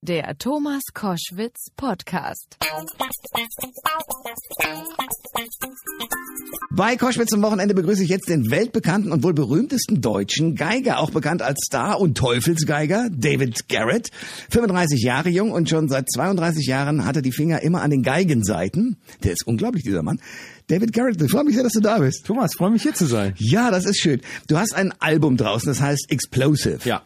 Der Thomas Koschwitz Podcast. Bei Koschwitz am Wochenende begrüße ich jetzt den weltbekannten und wohl berühmtesten deutschen Geiger, auch bekannt als Star- und Teufelsgeiger, David Garrett. 35 Jahre jung und schon seit 32 Jahren hat er die Finger immer an den Geigenseiten. Der ist unglaublich, dieser Mann. David Garrett, ich freue mich sehr, dass du da bist. Thomas, freue mich hier zu sein. Ja, das ist schön. Du hast ein Album draußen, das heißt Explosive. Ja.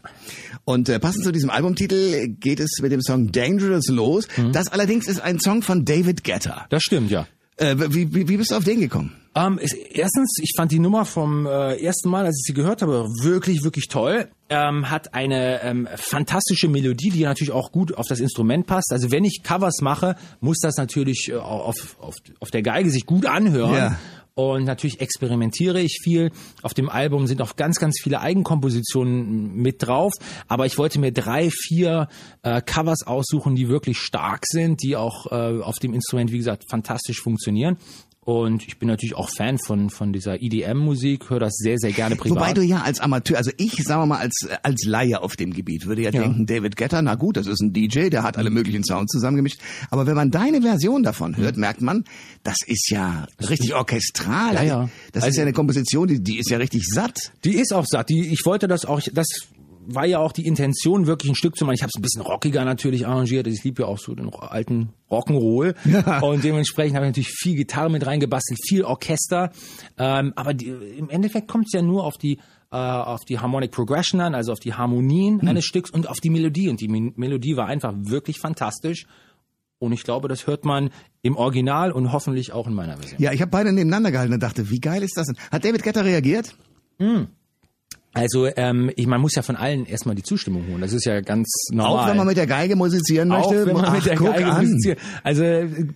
Und äh, passend zu diesem Albumtitel geht es mit dem Song Dangerous los. Das allerdings ist ein Song von David Guetta. Das stimmt, ja. Äh, wie, wie, wie bist du auf den gekommen? Ähm, erstens, ich fand die Nummer vom äh, ersten Mal, als ich sie gehört habe, wirklich, wirklich toll. Ähm, hat eine ähm, fantastische Melodie, die natürlich auch gut auf das Instrument passt. Also wenn ich Covers mache, muss das natürlich äh, auf, auf, auf der Geige sich gut anhören. Ja. Und natürlich experimentiere ich viel. Auf dem Album sind auch ganz, ganz viele Eigenkompositionen mit drauf. Aber ich wollte mir drei, vier äh, Covers aussuchen, die wirklich stark sind, die auch äh, auf dem Instrument, wie gesagt, fantastisch funktionieren. Und ich bin natürlich auch Fan von, von dieser EDM-Musik, höre das sehr, sehr gerne privat. Wobei du ja als Amateur, also ich, sagen wir mal, als, als Laie auf dem Gebiet, würde ja, Ja. denken, David Guetta, na gut, das ist ein DJ, der hat alle möglichen Sounds zusammengemischt. Aber wenn man deine Version davon hört, merkt man, das ist ja richtig orchestral. Ja, ja. Das ist Also- ja eine Komposition, die, die ist ja richtig satt. Die ist auch satt. Die, ich wollte das auch, das war ja auch die Intention, wirklich ein Stück zu machen. Ich habe es ein bisschen rockiger natürlich arrangiert. Ich liebe ja auch so den alten Rock'n'Roll. Ja. Und dementsprechend habe ich natürlich viel Gitarre mit reingebastelt, viel Orchester. Ähm, aber die, im Endeffekt kommt es ja nur auf die äh, auf die Harmonic Progression an, also auf die Harmonien Hm. eines Stücks und auf die Melodie. Und die Me- Melodie war einfach wirklich fantastisch. Und ich glaube, das hört man im Original und hoffentlich auch in meiner Version. Ja, ich habe beide nebeneinander gehalten und dachte, wie geil ist das denn? Hat David Guetta reagiert? Also ähm, ich, man muss ja von allen erstmal die Zustimmung holen. Das ist ja ganz normal. Auch wenn man mit der Geige musizieren möchte? Auch wenn man Ach, mit der Geige an. musiziert. Also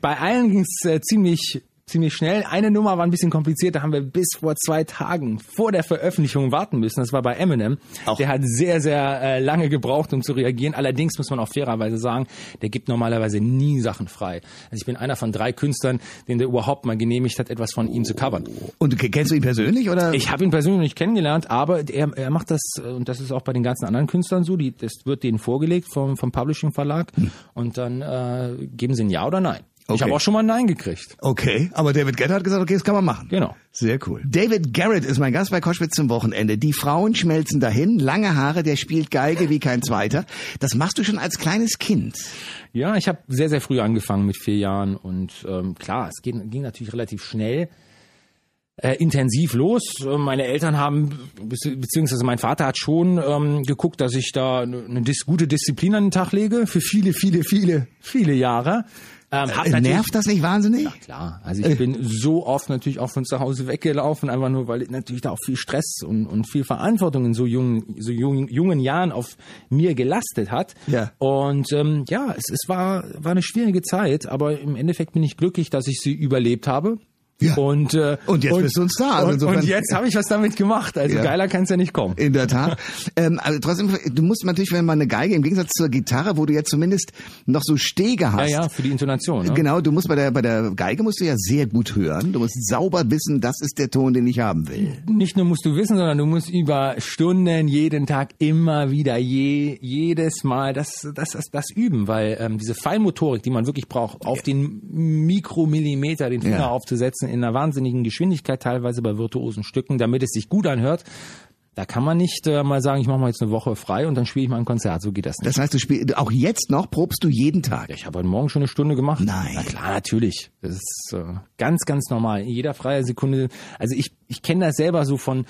bei allen ging es äh, ziemlich ziemlich schnell. Eine Nummer war ein bisschen kompliziert, da haben wir bis vor zwei Tagen vor der Veröffentlichung warten müssen. Das war bei Eminem. Auch. Der hat sehr, sehr äh, lange gebraucht, um zu reagieren. Allerdings muss man auch fairerweise sagen, der gibt normalerweise nie Sachen frei. Also ich bin einer von drei Künstlern, den der überhaupt mal genehmigt hat, etwas von ihm zu covern. Und kennst du ihn persönlich oder? Ich habe ihn persönlich nicht kennengelernt, aber er, er macht das, äh, und das ist auch bei den ganzen anderen Künstlern so, die, das wird denen vorgelegt vom, vom Publishing Verlag und dann äh, geben sie ein Ja oder Nein. Ich Okay. habe auch schon mal ein Nein gekriegt. Okay, aber David Guetta hat gesagt, okay, das kann man machen. Genau. Sehr cool. David Garrett ist mein Gast bei Koschwitz zum Wochenende. Die Frauen schmelzen dahin, lange Haare, der spielt Geige wie kein zweiter. Das machst du schon als kleines Kind. Ja, ich habe sehr, sehr früh angefangen mit vier Jahren und ähm, klar, es ging, ging natürlich relativ schnell. Äh, intensiv los. Äh, Meine Eltern haben, bezieh- beziehungsweise mein Vater hat schon ähm, geguckt, dass ich da eine dis gute Disziplin an den Tag lege für viele, viele, viele, viele Jahre. Ähm, Äh, Nervt das nicht wahnsinnig? Klar, also ich bin so oft natürlich auch von zu Hause weggelaufen, einfach nur, weil natürlich da auch viel Stress und, und viel Verantwortung in so jungen, so jungen, jungen Jahren auf mir gelastet hat. Ja. Und ähm, ja, es, es war, war eine schwierige Zeit, aber im Endeffekt bin ich glücklich, dass ich sie überlebt habe. Ja. Und, äh, Und jetzt bist du ein Star, also Und, insofern- und jetzt habe ich was damit gemacht. Also Ja. geiler kann es ja nicht kommen. In der Tat. ähm, also trotzdem, du musst natürlich, wenn man eine Geige, im Gegensatz zur Gitarre, wo du jetzt zumindest noch so Stege Ja, hast. ja, für die Intonation. Ne? Genau, du musst bei der, bei der Geige musst du ja sehr gut hören. Du musst sauber wissen, das ist der Ton, den ich haben will. nicht nur musst du wissen, sondern du musst über Stunden jeden Tag immer wieder je, jedes Mal das, das, das, das üben, weil ähm, diese Feinmotorik, die man wirklich braucht, auf den Mikromillimeter den Finger Ja. Aufzusetzen, in einer wahnsinnigen Geschwindigkeit teilweise bei virtuosen Stücken, damit es sich gut anhört, da kann man nicht äh, mal sagen, ich mache mal jetzt eine Woche frei und dann spiele ich mal ein Konzert. So geht das nicht. Das heißt, du spielst, auch jetzt noch probst du jeden Tag. Ich habe heute Morgen schon eine Stunde gemacht. Nein. Na klar, natürlich. Das ist äh, ganz, ganz normal. In jeder freien Sekunde. Also ich, ich kenne das selber so von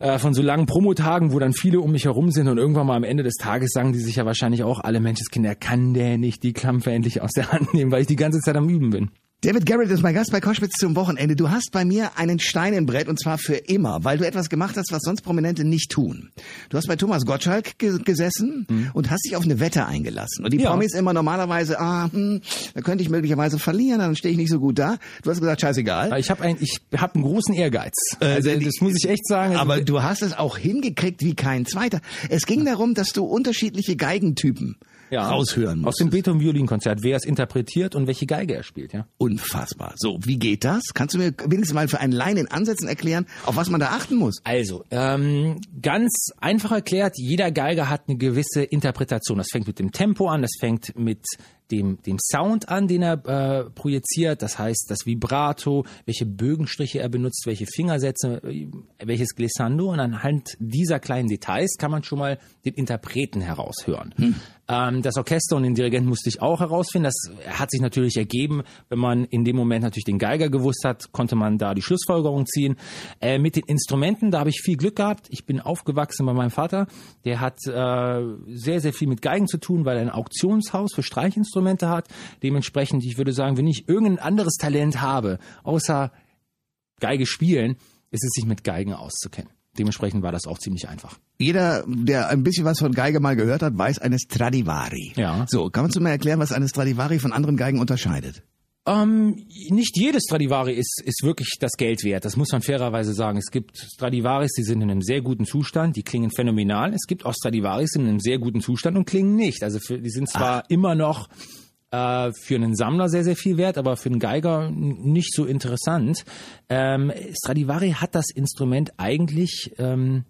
äh, von so langen Promotagen, wo dann viele um mich herum sind und irgendwann mal am Ende des Tages sagen die sich ja wahrscheinlich auch, alle Menschenskinder, kann der nicht die Klampfe endlich aus der Hand nehmen, weil ich die ganze Zeit am Üben bin. David Garrett ist mein Gast bei Koschwitz zum Wochenende. Du hast bei mir einen Stein im Brett und zwar für immer, weil du etwas gemacht hast, was sonst Prominente nicht tun. Du hast bei Thomas Gottschalk ge gesessen und hast dich auf eine Wette eingelassen. Und die Ja. Promis immer normalerweise, ah, hm, da könnte ich möglicherweise verlieren, dann stehe ich nicht so gut da. Du hast gesagt, scheißegal. Ich habe ein, ich hab einen großen Ehrgeiz. Also die- das muss ich echt sagen. Also, Aber du hast es auch hingekriegt wie kein zweiter. Es ging darum, dass du unterschiedliche Geigentypen raushören muss. Aus dem Beethoven-Violinkonzert, wer es interpretiert und welche Geige er spielt, ja. Unfassbar. So, wie geht das? Kannst du mir wenigstens mal für einen Laien in Ansätzen erklären, auf was man da achten muss? Also, ähm, ganz einfach erklärt, jeder Geiger hat eine gewisse Interpretation. Das fängt mit dem Tempo an, das fängt mit dem, dem Sound an, den er äh, projiziert. Das heißt, das Vibrato, welche Bögenstriche er benutzt, welche Fingersätze, äh, welches Glissando. Und anhand dieser kleinen Details kann man schon mal den Interpreten heraushören. Hm. Ähm, das Orchester und den Dirigenten musste ich auch herausfinden. Das hat sich natürlich ergeben, wenn man in dem Moment natürlich den Geiger gewusst hat, konnte man da die Schlussfolgerung ziehen. Äh, mit den Instrumenten, da habe ich viel Glück gehabt. Ich bin aufgewachsen bei meinem Vater. Der hat äh, sehr, sehr viel mit Geigen zu tun, weil er ein Auktionshaus für Streichinstrumente hat. Dementsprechend, ich würde sagen, wenn ich irgendein anderes Talent habe, außer Geige spielen, ist es sich mit Geigen auszukennen. Dementsprechend war das auch ziemlich einfach. Jeder, der ein bisschen was von Geige mal gehört hat, weiß eine Stradivari. Ja. So, kannst du mir erklären, was eine Stradivari von anderen Geigen unterscheidet? Ähm, nicht jedes Stradivari ist, ist wirklich das Geld wert. Das muss man fairerweise sagen. Es gibt Stradivaris, die sind in einem sehr guten Zustand, die klingen phänomenal. Es gibt auch Stradivaris in einem sehr guten Zustand und klingen nicht. Also für, die sind zwar Ach. immer noch äh, für einen Sammler sehr, sehr viel wert, aber für einen Geiger nicht so interessant. Ähm, Stradivari hat das Instrument eigentlich ähm,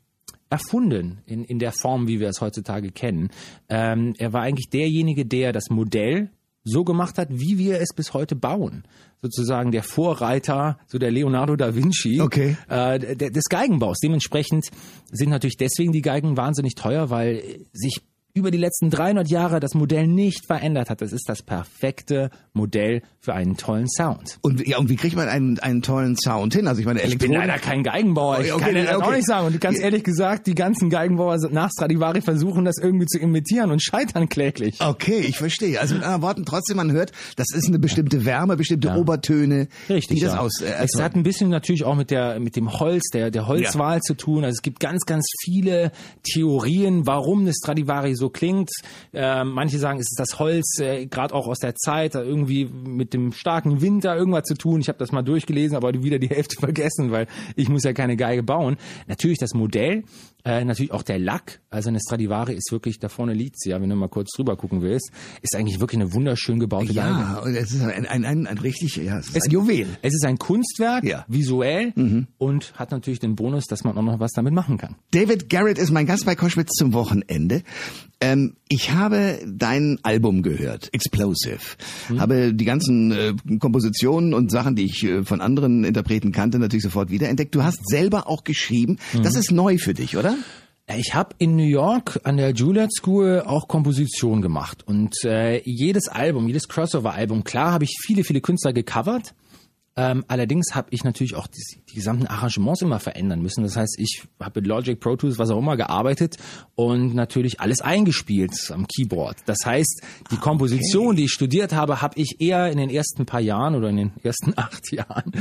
erfunden in, in der Form, wie wir es heutzutage kennen. Ähm, er war eigentlich derjenige, der das Modell so gemacht hat, wie wir es bis heute bauen. Sozusagen der Vorreiter, so der Leonardo da Vinci okay. äh, des Geigenbaus. Dementsprechend sind natürlich deswegen die Geigen wahnsinnig teuer, weil sich über die letzten 300 Jahre das Modell nicht verändert hat. Das ist das perfekte Modell für einen tollen Sound. Und, ja, und wie kriegt man einen, einen tollen Sound hin? Also ich meine, ich bin leider kein Geigenbauer. Ich okay, kann okay, das auch nicht sagen. Und ganz ehrlich gesagt, die ganzen Geigenbauer nach Stradivari versuchen das irgendwie zu imitieren und scheitern kläglich. Okay, ich verstehe. Also mit anderen Worten, trotzdem man hört, das ist eine bestimmte Wärme, bestimmte ja. Obertöne. Richtig. Die das ja. aus, äh, es hat ein bisschen natürlich auch mit der mit dem Holz, der der Holzwahl ja. zu tun. Also es gibt ganz ganz viele Theorien, warum eine Stradivari so klingt. Äh, manche sagen, es ist das Holz, äh, gerade auch aus der Zeit, irgendwie mit dem starken Winter irgendwas zu tun. Ich habe das mal durchgelesen, aber wieder die Hälfte vergessen, weil ich muss ja keine Geige bauen. Natürlich das Modell, äh, natürlich auch der Lack. Also eine Stradivari ist wirklich, da vorne liegt sie, ja, wenn du mal kurz drüber gucken willst, ist eigentlich wirklich eine wunderschön gebaute ja, Geige. Ja, es ist ein, ein, ein, ein richtig, ja, es ist es, ein Juwel. Es ist ein Kunstwerk, ja. visuell mhm. und hat natürlich den Bonus, dass man auch noch was damit machen kann. David Garrett ist mein Gast bei Koschwitz zum Wochenende. Ähm, ich habe dein Album gehört, Explosive. Hm. Habe die ganzen äh, Kompositionen und Sachen, die ich äh, von anderen Interpreten kannte, natürlich sofort wiederentdeckt. Du hast selber auch geschrieben. Mhm. Das ist neu für dich, oder? Ich habe in New York an der Juilliard School auch Komposition gemacht. Und äh, jedes Album, jedes Crossover-Album, klar habe ich viele, viele Künstler gecovert, ähm, allerdings habe ich natürlich auch die, die, gesamten Arrangements immer verändern müssen. Das heißt, ich habe mit Logic Pro Tools, was auch immer, gearbeitet und natürlich alles eingespielt am Keyboard. Das heißt, die Komposition, okay. die ich studiert habe, habe ich eher in den ersten paar Jahren oder in den ersten acht Jahren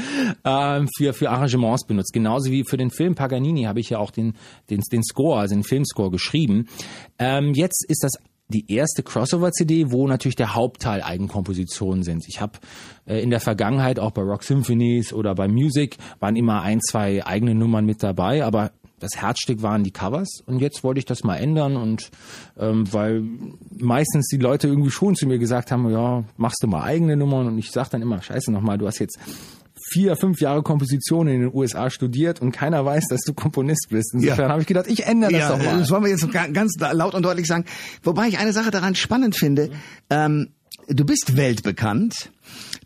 ähm, für, für Arrangements benutzt. Genauso wie für den Film Paganini habe ich ja auch den, den, den Score, also den Filmscore geschrieben. Ähm, jetzt ist das die erste Crossover-CD, wo natürlich der Hauptteil Eigenkompositionen sind. Ich habe äh, in der Vergangenheit auch bei Rock Symphonies oder bei Music waren immer ein, zwei eigene Nummern mit dabei, aber das Herzstück waren die Covers und jetzt wollte ich das mal ändern und ähm, weil meistens die Leute irgendwie schon zu mir gesagt haben, ja, machst du mal eigene Nummern und ich sag dann immer, scheiße nochmal, du hast jetzt vier, fünf Jahre Komposition in den USA studiert und keiner weiß, dass du Komponist bist. Insofern ja. habe ich gedacht, ich ändere das ja, doch mal. Das wollen wir jetzt ganz laut und deutlich sagen. Wobei ich eine Sache daran spannend finde. Ähm, du bist weltbekannt.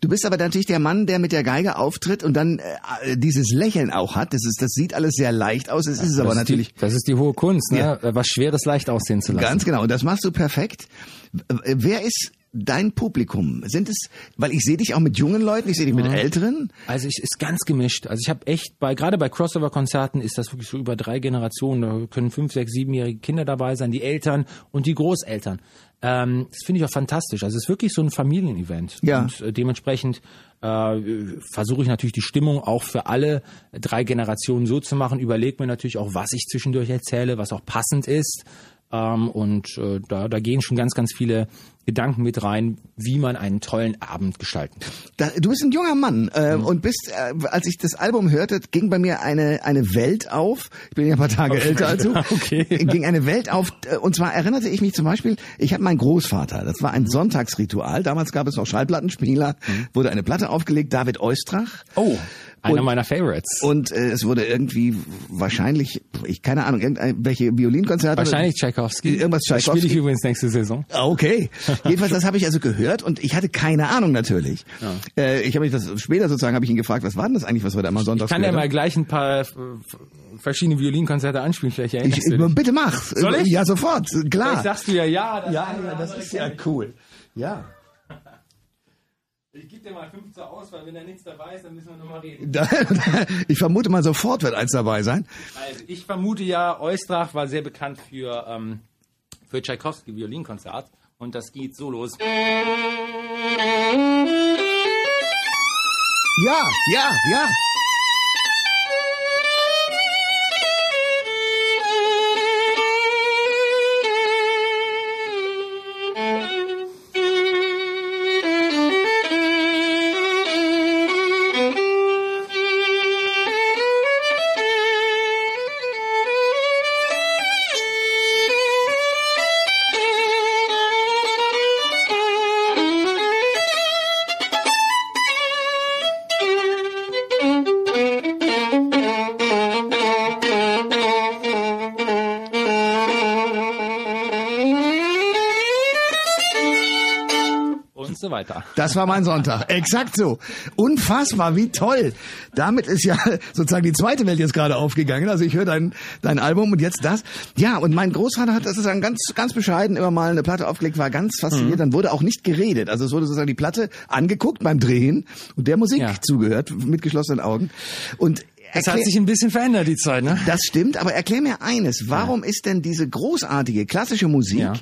Du bist aber natürlich der Mann, der mit der Geige auftritt und dann äh, dieses Lächeln auch hat. Das ist, das sieht alles sehr leicht aus. Es ist es aber natürlich. Die, das ist die hohe Kunst, ne? Ja. Was Schweres leicht aussehen zu lassen. Ganz genau. Und das machst du perfekt. Wer ist dein Publikum? Sind es, weil ich sehe dich auch mit jungen Leuten, ich sehe dich mit. Älteren? Also ich ist ganz gemischt. Also ich habe echt bei gerade bei Crossover-Konzerten ist das wirklich so über drei Generationen. Da können fünf, sechs, siebenjährige Kinder dabei sein, die Eltern und die Großeltern. Ähm, das finde ich auch fantastisch. Also es ist wirklich so ein Familienevent. Ja. Und äh, dementsprechend äh, versuche ich natürlich die Stimmung auch für alle drei Generationen so zu machen. Überlege mir natürlich auch, was ich zwischendurch erzähle, was auch passend ist. Ähm, und äh, da, da gehen schon ganz, ganz viele Gedanken mit rein, wie man einen tollen Abend gestalten kann. Da, du bist ein junger Mann äh, mhm. und bist, äh, als ich das Album hörte, ging bei mir eine eine Welt auf. Ich bin ja ein paar Tage okay. älter als du. Okay. Ging eine Welt auf äh, und zwar erinnerte ich mich zum Beispiel, ich habe meinen Großvater, das war ein Sonntagsritual. Damals gab es noch Schallplattenspieler, mhm. wurde eine Platte aufgelegt, David Eustrach. Oh. Einer und, meiner Favorites. Und äh, es wurde irgendwie wahrscheinlich, ich keine Ahnung, irgendwelche Violinkonzerte. Wahrscheinlich Tchaikovsky. Irgendwas Tchaikovsky. Spiele ich übrigens nächste Saison. Ah, okay. Jedenfalls, das habe ich also gehört und ich hatte keine Ahnung natürlich. Ja. Äh, ich habe mich das später sozusagen habe ich ihn gefragt, was war denn das eigentlich, was wir da immer sonntags Ich kann ja mal gleich ein paar verschiedene Violinkonzerte anspielen, vielleicht erinnerst ich, du dich. Bitte mach. Soll ich? Ja, sofort, klar. Vielleicht sagst du ja ja. Das ja, ja, das ist ja cool. Ja. Ich gebe dir mal fünf zur Auswahl. Wenn da nichts dabei ist, dann müssen wir nochmal reden. ich vermute mal, sofort wird eins dabei sein. Also ich vermute ja, Eustrach war sehr bekannt für, ähm, für Tchaikovsky Violinkonzert. Und das geht so los. Ja, ja, ja. Das war mein Sonntag. Exakt so. Unfassbar, wie toll. Damit ist ja sozusagen die zweite Welt jetzt gerade aufgegangen. Also ich höre dein, dein Album und jetzt das. Ja, und mein Großvater hat das ist ein ganz, ganz bescheiden immer mal eine Platte aufgelegt, war ganz fasziniert. Mhm. Dann wurde auch nicht geredet. Also es wurde sozusagen die Platte angeguckt beim Drehen und der Musik ja. zugehört mit geschlossenen Augen. Und es hat sich ein bisschen verändert, die Zeit, ne? Das stimmt, aber erklär mir eines. Warum ja. ist denn diese großartige klassische Musik ja.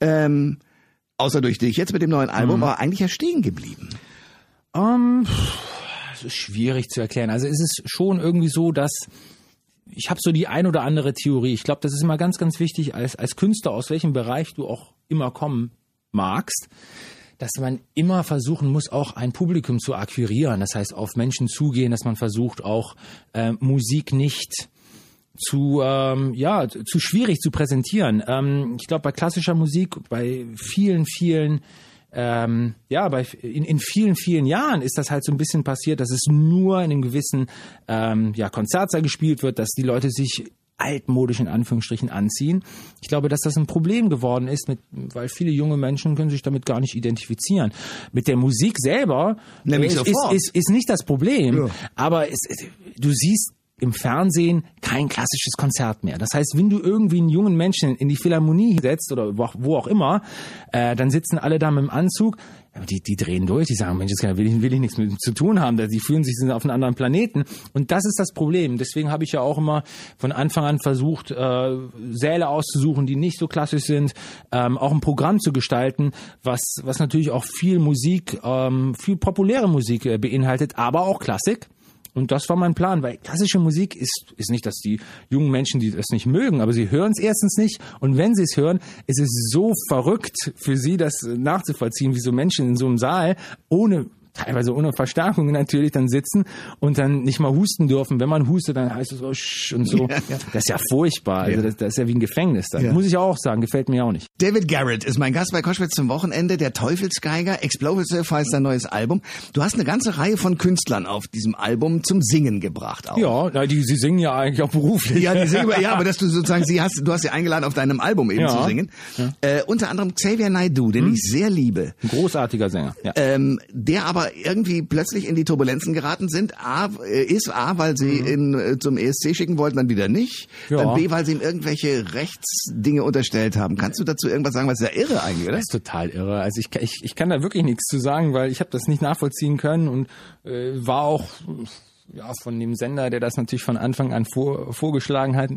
ähm, außer durch dich jetzt mit dem neuen Album, mhm. aber eigentlich ja stehen geblieben? Um, ähm, es ist schwierig zu erklären. Also es ist schon irgendwie so, dass ich habe so die ein oder andere Theorie. Ich glaube, das ist immer ganz, ganz wichtig als, als Künstler, aus welchem Bereich du auch immer kommen magst, dass man immer versuchen muss, auch ein Publikum zu akquirieren. Das heißt, auf Menschen zugehen, dass man versucht, auch äh, Musik nicht zu ähm, ja zu schwierig zu präsentieren. Ähm, ich glaube bei klassischer Musik, bei vielen vielen ähm, ja, bei, in, in vielen, vielen Jahren ist das halt so ein bisschen passiert, dass es nur in einem gewissen ähm, ja, Konzertsaal gespielt wird, dass die Leute sich altmodisch in Anführungsstrichen anziehen. Ich glaube, dass das ein Problem geworden ist, mit, weil viele junge Menschen können sich damit gar nicht identifizieren. Mit der Musik selber Nämlich ist, ist, ist, ist nicht das Problem, ja. aber es, du siehst im Fernsehen kein klassisches Konzert mehr. Das heißt, wenn du irgendwie einen jungen Menschen in die Philharmonie setzt oder wo auch immer, äh, dann sitzen alle da mit dem Anzug, die, die drehen durch, die sagen, Mensch, das will ich, will ich nichts mit zu tun haben, die fühlen sich sind auf einem anderen Planeten. Und das ist das Problem. Deswegen habe ich ja auch immer von Anfang an versucht, äh, Säle auszusuchen, die nicht so klassisch sind, ähm, auch ein Programm zu gestalten, was, was natürlich auch viel Musik, ähm, viel populäre Musik äh, beinhaltet, aber auch Klassik. Und das war mein Plan, weil klassische Musik ist, ist nicht, dass die jungen Menschen, die das nicht mögen, aber sie hören es erstens nicht. Und wenn sie es hören, ist es so verrückt für sie, das nachzuvollziehen, wie so Menschen in so einem Saal ohne teilweise ohne Verstärkung natürlich dann sitzen und dann nicht mal husten dürfen. Wenn man hustet, dann heißt es so sch und so. Ja, ja. Das ist ja furchtbar. Also das, das, ist ja wie ein Gefängnis. Dann. Muss ich auch sagen, gefällt mir auch nicht. David Garrett ist mein Gast bei Koschwitz zum Wochenende. Der Teufelsgeiger, Explosive heißt sein neues Album. Du hast eine ganze Reihe von Künstlern auf diesem Album zum Singen gebracht. Auch. Ja, die, sie singen ja eigentlich auch beruflich. Ja, die singen, ja, aber dass du sozusagen sie hast, du hast sie eingeladen, auf deinem Album eben ja. zu singen. Äh, unter anderem Xavier Naidoo, den hm. ich sehr liebe. Ein großartiger Sänger. Ja. Ähm, der aber irgendwie plötzlich in die Turbulenzen geraten sind. A, äh, ist A, weil sie mhm. ihn äh, zum ESC schicken wollten, dann wieder nicht. Ja. Dann B, weil sie ihm irgendwelche Rechtsdinge unterstellt haben. Kannst du dazu irgendwas sagen? Was ist ja irre eigentlich, oder? Das ist total irre. Also ich, ich, ich kann da wirklich nichts zu sagen, weil ich habe das nicht nachvollziehen können und äh, war auch ja, von dem Sender, der das natürlich von Anfang an vor, vorgeschlagen hat,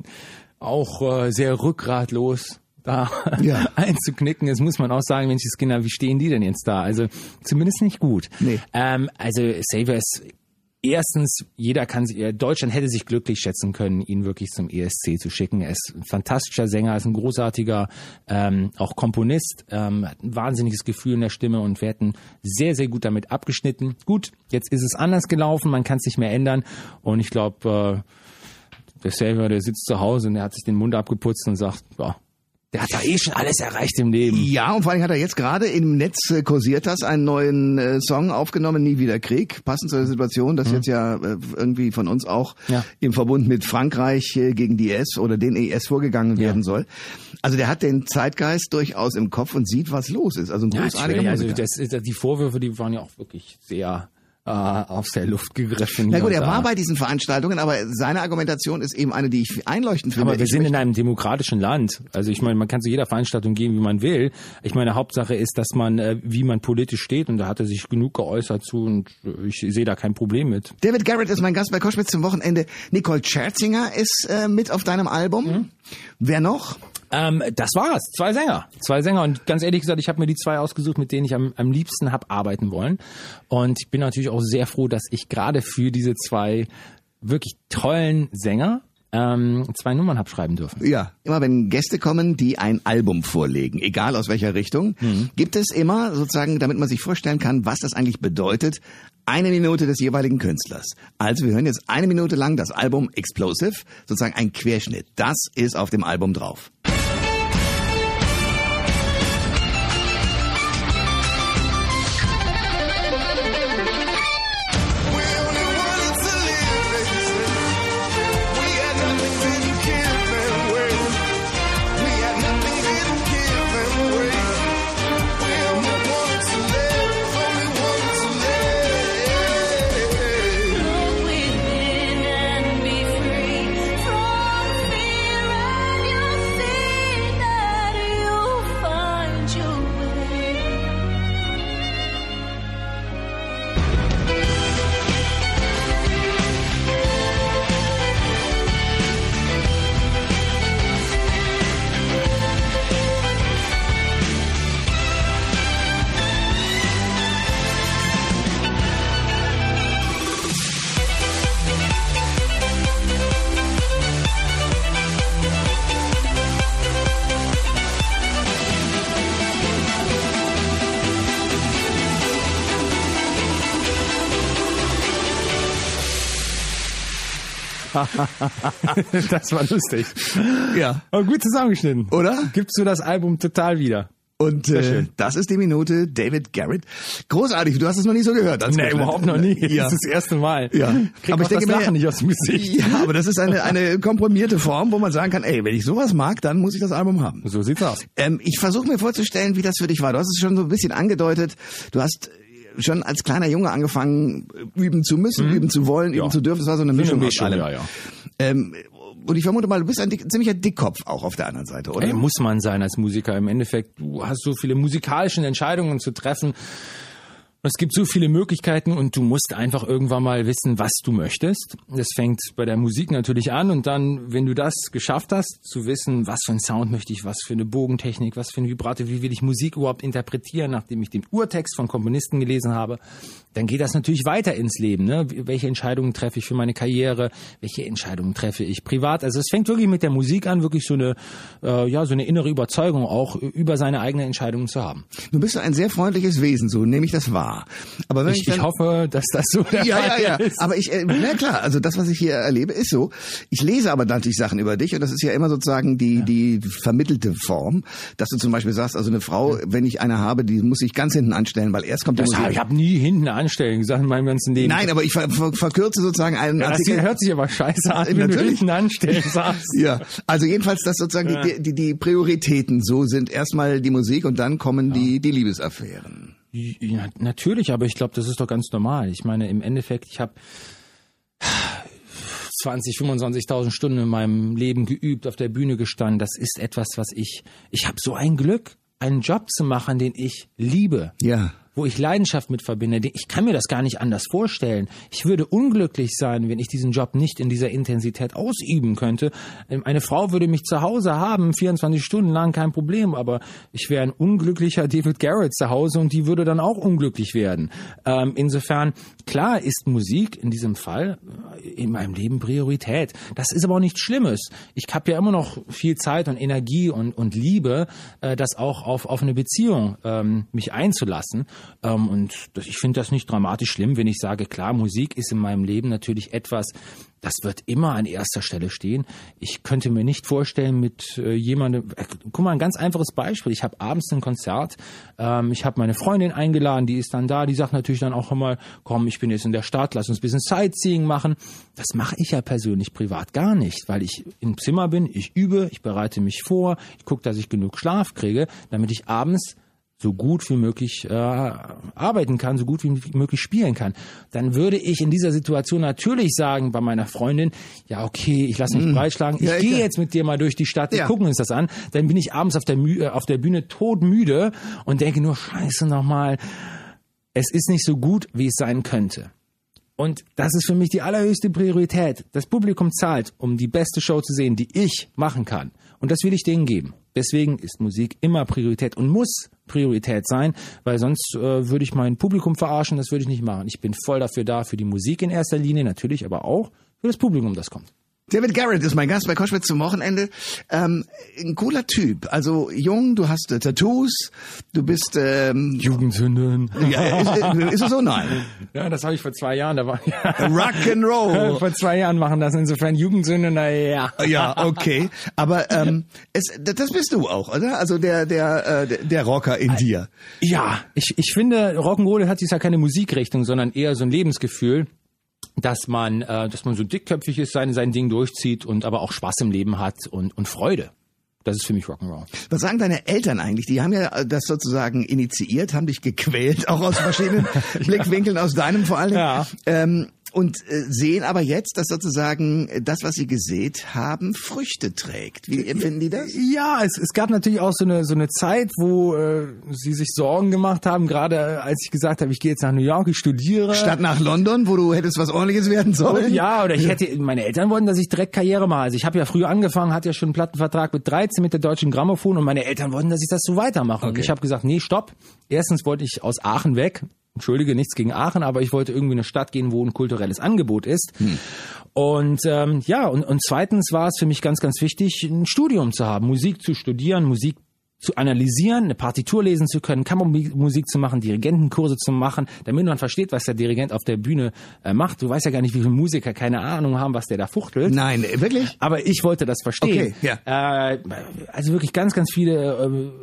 auch äh, sehr rückgratlos da ja. einzuknicken. Jetzt muss man auch sagen, Menschenskinder, wie stehen die denn jetzt da? Also zumindest nicht gut. Nee. Ähm, also Saver ist erstens, jeder kann sich, Deutschland hätte sich glücklich schätzen können, ihn wirklich zum ESC zu schicken. Er ist ein fantastischer Sänger, ist ein großartiger, ähm, auch Komponist, ähm, hat ein wahnsinniges Gefühl in der Stimme und wir hätten sehr, sehr gut damit abgeschnitten. Gut, jetzt ist es anders gelaufen, man kann es nicht mehr ändern und ich glaube, äh, der Savior, der sitzt zu Hause und der hat sich den Mund abgeputzt und sagt, ja, der hat ja eh schon alles erreicht im Leben. Ja, und vor allem hat er jetzt gerade im Netz äh, kursiert das, einen neuen äh, Song aufgenommen, Nie wieder Krieg, passend zur Situation, das jetzt ja äh, irgendwie von uns auch Ja. im Verbund mit Frankreich äh, gegen die IS oder den IS vorgegangen werden soll. Also der hat den Zeitgeist durchaus im Kopf und sieht, was los ist. Also ein Ja, großartiger natürlich. also Musiker. das, ist- die Vorwürfe, die waren ja auch wirklich sehr äh, aus der Luft gegriffen. Na gut, er war bei diesen Veranstaltungen, aber seine Argumentation ist eben eine, die ich einleuchtend finde. Aber wir Ich sind in einem demokratischen Land. Also ich meine, man kann zu jeder Veranstaltung gehen, wie man will. Ich meine, Hauptsache ist, dass man, äh, wie man politisch steht, und da hat er sich genug geäußert zu und ich sehe da kein Problem mit. David Garrett ist mein Gast bei Koschwitz zum Wochenende. Nicole Scherzinger ist äh, mit auf deinem Album. Mhm. Wer noch? Ähm, das war's. Zwei Sänger. Zwei Sänger. Und ganz ehrlich gesagt, ich habe mir die zwei ausgesucht, mit denen ich am, am liebsten hab arbeiten wollen. Und ich bin natürlich auch sehr froh, dass ich gerade für diese zwei wirklich tollen Sänger ähm, zwei Nummern hab schreiben dürfen. Ja, immer wenn Gäste kommen, die ein Album vorlegen, egal aus welcher Richtung, Mhm. gibt es immer sozusagen, damit man sich vorstellen kann, was das eigentlich bedeutet, eine Minute des jeweiligen Künstlers. Also wir hören jetzt eine Minute lang das Album Explosive, sozusagen ein Querschnitt. Das ist auf dem Album drauf. das war lustig. Ja. Aber gut zusammengeschnitten. Oder? Gibst du das Album total wieder? Und äh, das ist die Minute David Garrett. Großartig, du hast es noch nie so gehört. als Nee, überhaupt noch nie. Ja. Das ist das erste Mal. Ja. Krieg Aber ich denke das Lachen nicht aus dem Gesicht. Ja, aber das ist eine, eine komprimierte Form, wo man sagen kann, ey, wenn ich sowas mag, dann muss ich das Album haben. So sieht's aus. Ähm, ich versuche mir vorzustellen, wie das für dich war. Du hast es schon so ein bisschen angedeutet. Du hast schon als kleiner Junge angefangen, üben zu müssen, üben zu wollen, üben Mhm. Ja. zu dürfen. Das war so eine Mischung, aus allem. ja, ja. Ähm, und ich vermute mal, du bist ein dick, ziemlicher Dickkopf auch auf der anderen Seite, oder? Ey, muss man sein als Musiker. Im Endeffekt, du hast so viele musikalischen Entscheidungen zu treffen. Es gibt so viele Möglichkeiten und du musst einfach irgendwann mal wissen, was du möchtest. Das fängt bei der Musik natürlich an und dann, wenn du das geschafft hast, zu wissen, was für einen Sound möchte ich, was für eine Bogentechnik, was für eine Vibrato, wie will ich Musik überhaupt interpretieren, nachdem ich den Urtext von Komponisten gelesen habe, dann geht das natürlich weiter ins Leben. Ne? Welche Entscheidungen treffe ich für meine Karriere? Welche Entscheidungen treffe ich privat? Also es fängt wirklich mit der Musik an, wirklich so eine, äh, ja, so eine innere Überzeugung auch über seine eigenen Entscheidungen zu haben. Du bist ein sehr freundliches Wesen, so nehme ich das wahr. Aber wenn ich, Ich, ich dann, hoffe, dass das so der ja, ja, Fall ja. ist. Aber ich, äh, na klar, also das, was ich hier erlebe, ist so. Ich lese aber natürlich Sachen über dich und das ist ja immer sozusagen die, die vermittelte Form, dass du zum Beispiel sagst, also eine Frau, wenn ich eine habe, die muss ich ganz hinten anstellen, weil erst kommt die Das Musik. hab, ich habe nie hinten anstellen gesagt in meinem ganzen Leben. Nein, aber ich ver ver verkürze sozusagen einen ja, das Artikel. hört sich aber scheiße an, wenn du Natürlich. hinten anstellen sagst. Ja, also jedenfalls, dass sozusagen die, die, die Prioritäten so sind. Erstmal die Musik und dann kommen die, die Liebesaffären. Ja, natürlich, aber ich glaube, das ist doch ganz normal. Ich meine, im Endeffekt, ich habe 20, 25.000 Stunden in meinem Leben geübt, auf der Bühne gestanden. Das ist etwas, was ich, ich habe so ein Glück, einen Job zu machen, den ich liebe. Ja. Wo ich Leidenschaft mit verbinde. Ich kann mir das gar nicht anders vorstellen. Ich würde unglücklich sein, wenn ich diesen Job nicht in dieser Intensität ausüben könnte. Ähm, Eine Frau würde mich zu Hause haben, 24 Stunden lang, kein Problem, aber ich wäre ein unglücklicher David Garrett zu Hause und die würde dann auch unglücklich werden. Ähm, insofern, klar ist Musik in diesem Fall äh, in meinem Leben Priorität. Das ist aber auch nichts Schlimmes. Ich habe ja immer noch viel Zeit und Energie und, und Liebe, äh, das auch auf, auf eine Beziehung ähm, mich einzulassen. Ähm, und das, ich finde das nicht dramatisch schlimm, wenn ich sage, klar, Musik ist in meinem Leben natürlich etwas, das wird immer an erster Stelle stehen. Ich könnte mir nicht vorstellen, mit äh, jemandem, äh, guck mal, ein ganz einfaches Beispiel. Ich habe abends ein Konzert, ähm, ich habe meine Freundin eingeladen, die ist dann da, die sagt natürlich dann auch immer, komm, ich bin jetzt in der Stadt, lass uns ein bisschen Sightseeing machen. Das mache ich ja persönlich privat gar nicht, weil ich im Zimmer bin, ich übe, ich bereite mich vor, ich gucke, dass ich genug Schlaf kriege, damit ich abends so gut wie möglich äh, arbeiten kann, so gut wie möglich spielen kann, dann würde ich in dieser Situation natürlich sagen bei meiner Freundin, ja okay, ich lasse mich breitschlagen, ich Ja, gehe jetzt mit dir mal durch die Stadt, wir Ja. gucken uns das an, dann bin ich abends auf der, Mü äh, auf der Bühne todmüde und denke nur, scheiße nochmal, es ist nicht so gut, wie es sein könnte. Und das ist für mich die allerhöchste Priorität. Das Publikum zahlt, um die beste Show zu sehen, die ich machen kann. Und das will ich denen geben. Deswegen ist Musik immer Priorität und muss Priorität sein, weil sonst äh, würde ich mein Publikum verarschen, das würde ich nicht machen. Ich bin voll dafür da, für die Musik in erster Linie, natürlich aber auch für das Publikum, das kommt. David Garrett ist mein Gast bei Koschwitz zum Wochenende. Ähm, ein cooler Typ. Also jung, du hast äh, Tattoos, du bist... Ähm, Jugendsünden. ja, ist, ist es so? Nein. Ja, das habe ich vor zwei Jahren, da war Rock'n'Roll. vor zwei Jahren machen das insofern Jugendsünde, na ja. Ja, okay. Aber ähm, es, das bist du auch, oder? Also der der äh, der- Rocker in dir. Ja, ich, ich finde, Rock'n'Roll hat jetzt ja keine Musikrichtung, sondern eher so ein Lebensgefühl, dass man, äh, dass man so dickköpfig ist, sein, sein Ding durchzieht und aber auch Spaß im Leben hat und, und Freude. Das ist für mich Rock'n'Roll. Was sagen deine Eltern eigentlich? Die haben ja äh, das sozusagen initiiert, haben dich gequält, auch aus verschiedenen Blickwinkeln, aus deinem vor allen Dingen. Ja. Ähm, und äh, sehen aber jetzt, dass sozusagen das, was sie gesät haben, Früchte trägt. Wie empfinden die das? Ja, es, es gab natürlich auch so eine so eine Zeit, wo äh, sie sich Sorgen gemacht haben, gerade äh, als ich gesagt habe, ich gehe jetzt nach New York, ich studiere. Statt nach London, wo du hättest was ordentliches werden sollen? Ja, oder ich hätte, meine Eltern wollten, dass ich direkt Karriere mache. Also ich habe ja früher angefangen, hatte ja schon einen Plattenvertrag mit 13 mit der Deutschen Grammophon und meine Eltern wollten, dass ich das so weitermache. Und Okay. ich habe gesagt, nee, stopp. Erstens wollte ich aus Aachen weg. Entschuldige, nichts gegen Aachen, aber ich wollte irgendwie in eine Stadt gehen, wo ein kulturelles Angebot ist. Und ähm, ja, und, und zweitens war es für mich ganz, ganz wichtig, ein Studium zu haben, Musik zu studieren, Musik zu analysieren, eine Partitur lesen zu können, Kammermusik zu machen, Dirigentenkurse zu machen, damit man versteht, was der Dirigent auf der Bühne äh, macht. Du weißt ja gar nicht, wie viele Musiker keine Ahnung haben, was der da fuchtelt. Nein, äh, wirklich? Aber ich wollte das verstehen. Okay, äh, also wirklich ganz, ganz viele.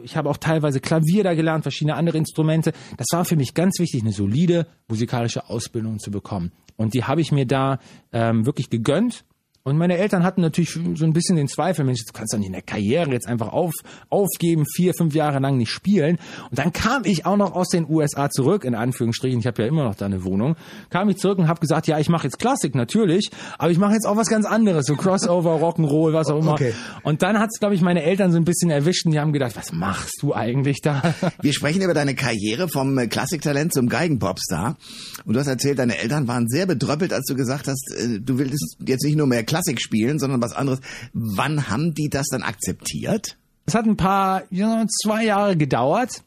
Äh, ich habe auch teilweise Klavier da gelernt, verschiedene andere Instrumente. Das war für mich ganz wichtig, eine solide musikalische Ausbildung zu bekommen. Und die habe ich mir da ähm, wirklich gegönnt. Und meine Eltern hatten natürlich so ein bisschen den Zweifel, Mensch, du kannst doch nicht in der Karriere jetzt einfach auf, aufgeben, vier, fünf Jahre lang nicht spielen. Und dann kam ich auch noch aus den USA zurück, in Anführungsstrichen, ich habe ja immer noch da eine Wohnung, kam ich zurück und habe gesagt, ja, ich mache jetzt Klassik natürlich, aber ich mache jetzt auch was ganz anderes, so Crossover, Rock'n'Roll, was auch immer. Okay. Und dann hat's, glaube ich, meine Eltern so ein bisschen erwischt und die haben gedacht, was machst du eigentlich da? Wir sprechen über deine Karriere vom äh, Klassiktalent zum Geigenpopstar. Und du hast erzählt, deine Eltern waren sehr bedröppelt, als du gesagt hast, äh, du willst jetzt nicht nur mehr Klassik spielen, sondern was anderes. Wann haben die das dann akzeptiert? Es hat ein paar, zwei Jahre gedauert,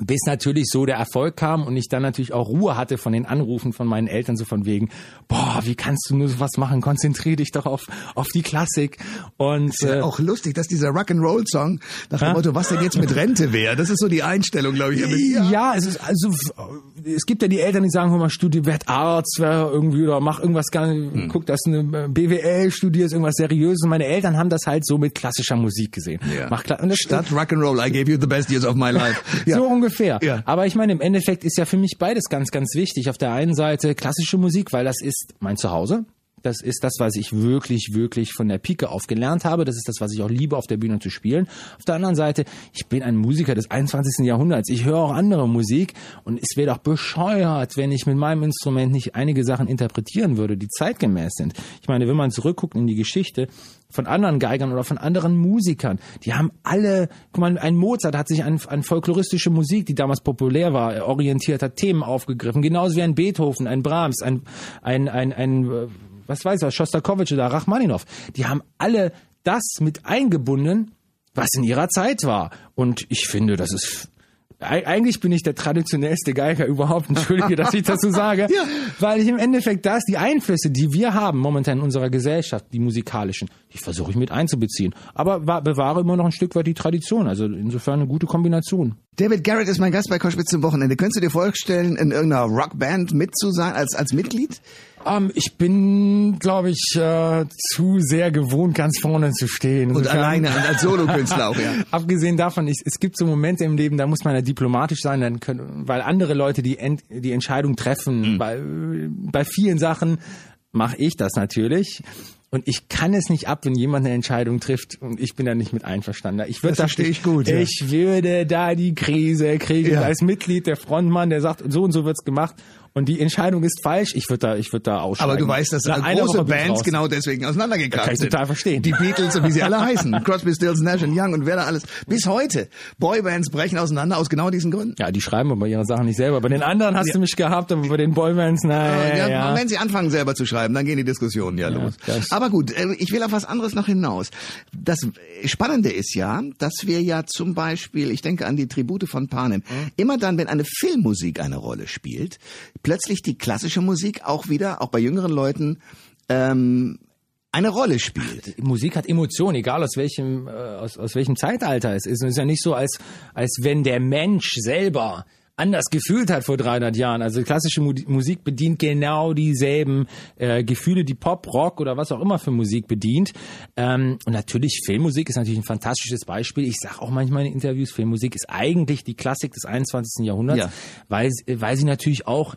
bis natürlich so der Erfolg kam und ich dann natürlich auch Ruhe hatte von den Anrufen von meinen Eltern, so von wegen, boah, wie kannst du nur sowas machen? Konzentrier dich doch auf, auf die Klassik. Und Ja, äh, auch lustig, dass dieser Rock'n'Roll-Song nach dem Motto, was denn jetzt mit Rente wäre, das ist so die Einstellung, glaube ich. Ja. es ist also es gibt ja die Eltern, die sagen, hör mal, studier, werd Arzt, wer irgendwie oder mach irgendwas gar Hm. guck, dass du eine BWL studierst, irgendwas seriöses. Und meine Eltern haben das halt so mit klassischer Musik gesehen. Ja. Mach und das, Statt Rock'n'Roll, I gave you the best years of my life. Ja. So ungefähr. Ja. Aber ich meine, im Endeffekt ist ja für mich beides ganz, ganz wichtig. Auf der einen Seite klassische Musik, weil das ist mein Zuhause. Das ist das, was ich wirklich, wirklich von der Pike auf gelernt habe. Das ist das, was ich auch liebe, auf der Bühne zu spielen. Auf der anderen Seite, ich bin ein Musiker des 21. Jahrhunderts. Ich höre auch andere Musik und es wäre doch bescheuert, wenn ich mit meinem Instrument nicht einige Sachen interpretieren würde, die zeitgemäß sind. Ich meine, wenn man zurückguckt in die Geschichte, von anderen Geigern oder von anderen Musikern. Die haben alle, guck mal, ein Mozart hat sich an, an folkloristische Musik, die damals populär war, orientiert, hat Themen aufgegriffen. Genauso wie ein Beethoven, ein Brahms, ein, ein, ein, ein äh, was weiß ich, Schostakowitsch oder Rachmaninow. Die haben alle das mit eingebunden, was in ihrer Zeit war. Und ich finde, das ist Eig- eigentlich bin ich der traditionellste Geiger überhaupt. Entschuldige, dass ich das so sage. Ja. Weil ich im Endeffekt das, die Einflüsse, die wir haben momentan in unserer Gesellschaft, die musikalischen, die versuche ich mit einzubeziehen. Aber wa- bewahre immer noch ein Stück weit die Tradition. Also insofern eine gute Kombination. David Garrett ist mein Gast bei Koschwitz zum Wochenende. Könntest du dir vorstellen, in irgendeiner Rockband mit zu sein, als, als Mitglied? Ähm, ich bin, glaube ich, äh, zu sehr gewohnt, ganz vorne zu stehen. Und Insofern- alleine als Solokünstler auch, ja. Abgesehen davon, ich, es gibt so Momente im Leben, da muss man ja diplomatisch sein, dann können, weil andere Leute die, Ent, die Entscheidung treffen. Bei, bei vielen Sachen mache ich das natürlich. Und ich kann es nicht ab, wenn jemand eine Entscheidung trifft und ich bin da nicht mit einverstanden. Ich würde Das verstehe ich gut, ja. Ich würde da die Krise kriegen Ja. als Mitglied der Frontmann, der sagt, so und so wird's gemacht und die Entscheidung ist falsch. Ich würde da, ich würde da aussteigen. Aber du weißt, dass einer große Woche Bands genau deswegen auseinandergekracht Kann ich sind. total verstehen. Die Beatles und wie sie alle heißen. Crosby, Stills, Nash und Young und wer da alles. Bis heute. Boybands brechen auseinander aus genau diesen Gründen. Ja, die schreiben aber ihre Sachen nicht selber. Bei den anderen hast du mich gehabt, aber bei den Boybands, nein. Ja, ja. Wenn sie anfangen selber zu schreiben, dann gehen die Diskussionen ja, los. Aber gut, äh, ich will auf was anderes noch hinaus. Das Spannende ist ja, dass wir ja zum Beispiel, ich denke an die Tribute von Panem, Mhm. immer dann, wenn eine Filmmusik eine Rolle spielt, plötzlich die klassische Musik auch wieder, auch bei jüngeren Leuten, ähm, eine Rolle spielt. Musik hat Emotionen, egal aus welchem, äh, aus, aus welchem Zeitalter es ist. Und es ist ja nicht so, als, als wenn der Mensch selber anders gefühlt hat vor 300 Jahren. Also klassische Mu Musik bedient genau dieselben äh, Gefühle, die Pop, Rock oder was auch immer für Musik bedient. Ähm, und natürlich Filmmusik ist natürlich ein fantastisches Beispiel. Ich sage auch manchmal in Interviews, Filmmusik ist eigentlich die Klassik des 21. Jahrhunderts, Ja. weil, weil sie natürlich auch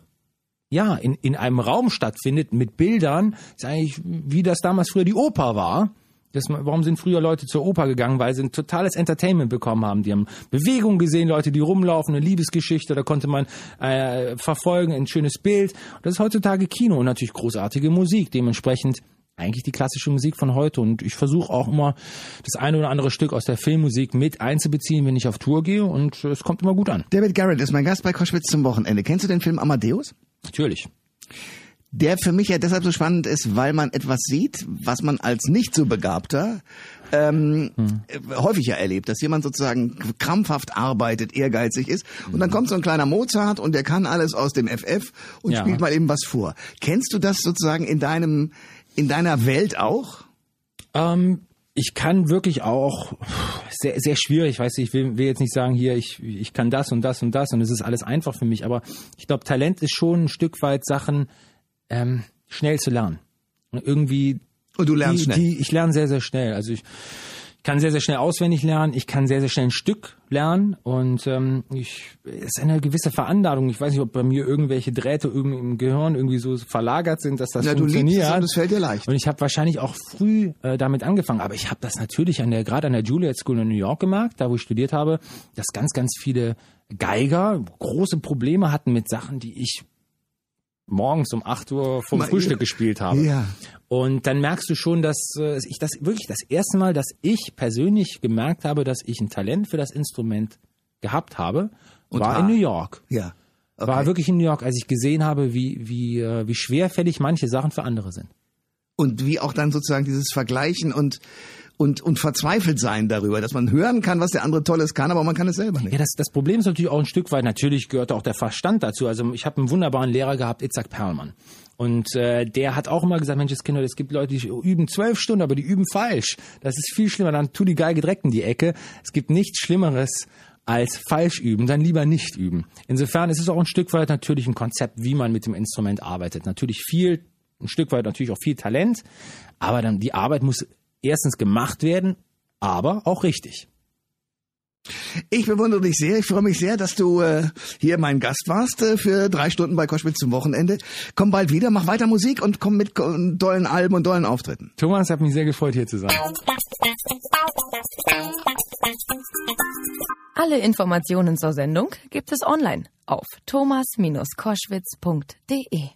ja, in, in einem Raum stattfindet mit Bildern, ist eigentlich wie das damals früher die Oper war. Das, warum sind früher Leute zur Oper gegangen? Weil sie ein totales Entertainment bekommen haben. Die haben Bewegung gesehen, Leute, die rumlaufen, eine Liebesgeschichte, da konnte man äh, verfolgen, ein schönes Bild. Das ist heutzutage Kino und natürlich großartige Musik. Dementsprechend eigentlich die klassische Musik von heute. Und ich versuche auch immer das eine oder andere Stück aus der Filmmusik mit einzubeziehen, wenn ich auf Tour gehe. Und es kommt immer gut an. David Garrett ist mein Gast bei Koschwitz zum Wochenende. Kennst du den Film Amadeus? Natürlich. der für mich ja deshalb so spannend ist, weil man etwas sieht, was man als nicht so begabter ähm, äh, häufig ja erlebt, dass jemand sozusagen krampfhaft arbeitet, ehrgeizig ist und dann kommt so ein kleiner Mozart und der kann alles aus dem FF und Ja. spielt mal eben was vor. Kennst du das sozusagen in deinem in deiner Welt auch? Ähm, ich kann wirklich auch sehr, sehr schwierig, ich weiß nicht, ich will, will jetzt nicht sagen, hier, ich, ich kann das und das und das und es ist alles einfach für mich, aber ich glaube, Talent ist schon ein Stück weit Sachen ähm, schnell zu lernen. Und irgendwie Und du lernst die, schnell. Die, ich lerne sehr, sehr schnell. Also ich kann sehr, sehr schnell auswendig lernen. Ich kann sehr, sehr schnell ein Stück lernen. Und ähm, ich, es ist eine gewisse Veranlagung. Ich weiß nicht, ob bei mir irgendwelche Drähte im Gehirn irgendwie so verlagert sind, dass das Ja, du liebst funktioniert. es und es fällt dir leicht. Und ich habe wahrscheinlich auch früh äh, damit angefangen. Aber ich habe das natürlich an der gerade an der Juilliard School in New York gemerkt, da wo ich studiert habe, dass ganz, ganz viele Geiger große Probleme hatten mit Sachen, die ich morgens um 8 Uhr vom Mal- Frühstück gespielt habe. Ja. Und dann merkst du schon, dass äh, ich das wirklich das erste Mal, dass ich persönlich gemerkt habe, dass ich ein Talent für das Instrument gehabt habe, Und war war. in New York. Ja. Okay. War wirklich in New York, als ich gesehen habe, wie, wie, äh, wie schwerfällig manche Sachen für andere sind. und wie auch dann sozusagen dieses Vergleichen und und und verzweifelt sein darüber, dass man hören kann, was der andere Tolles kann, aber man kann es selber nicht. Ja, das, das Problem ist natürlich auch ein Stück weit, natürlich gehört auch der Verstand dazu. Also ich habe einen wunderbaren Lehrer gehabt, Itzhak Perlmann. Und äh, der hat auch immer gesagt, Mensch, Kinder, es gibt Leute, die üben zwölf Stunden, aber die üben falsch. Das ist viel schlimmer. Dann tu die Geige direkt in die Ecke. Es gibt nichts Schlimmeres als falsch üben, dann lieber nicht üben. Insofern ist es auch ein Stück weit natürlich ein Konzept, wie man mit dem Instrument arbeitet. Natürlich viel, ein Stück weit natürlich auch viel Talent, aber dann die Arbeit muss erstens gemacht werden, aber auch richtig. Ich bewundere dich sehr. Ich freue mich sehr, dass du äh, hier mein Gast warst äh, für drei Stunden bei Koschwitz zum Wochenende. Komm bald wieder, mach weiter Musik und komm mit ko- tollen Alben und tollen Auftritten. Thomas, hat mich sehr gefreut, hier zu sein. Alle Informationen zur Sendung gibt es online auf thomas-koschwitz.de.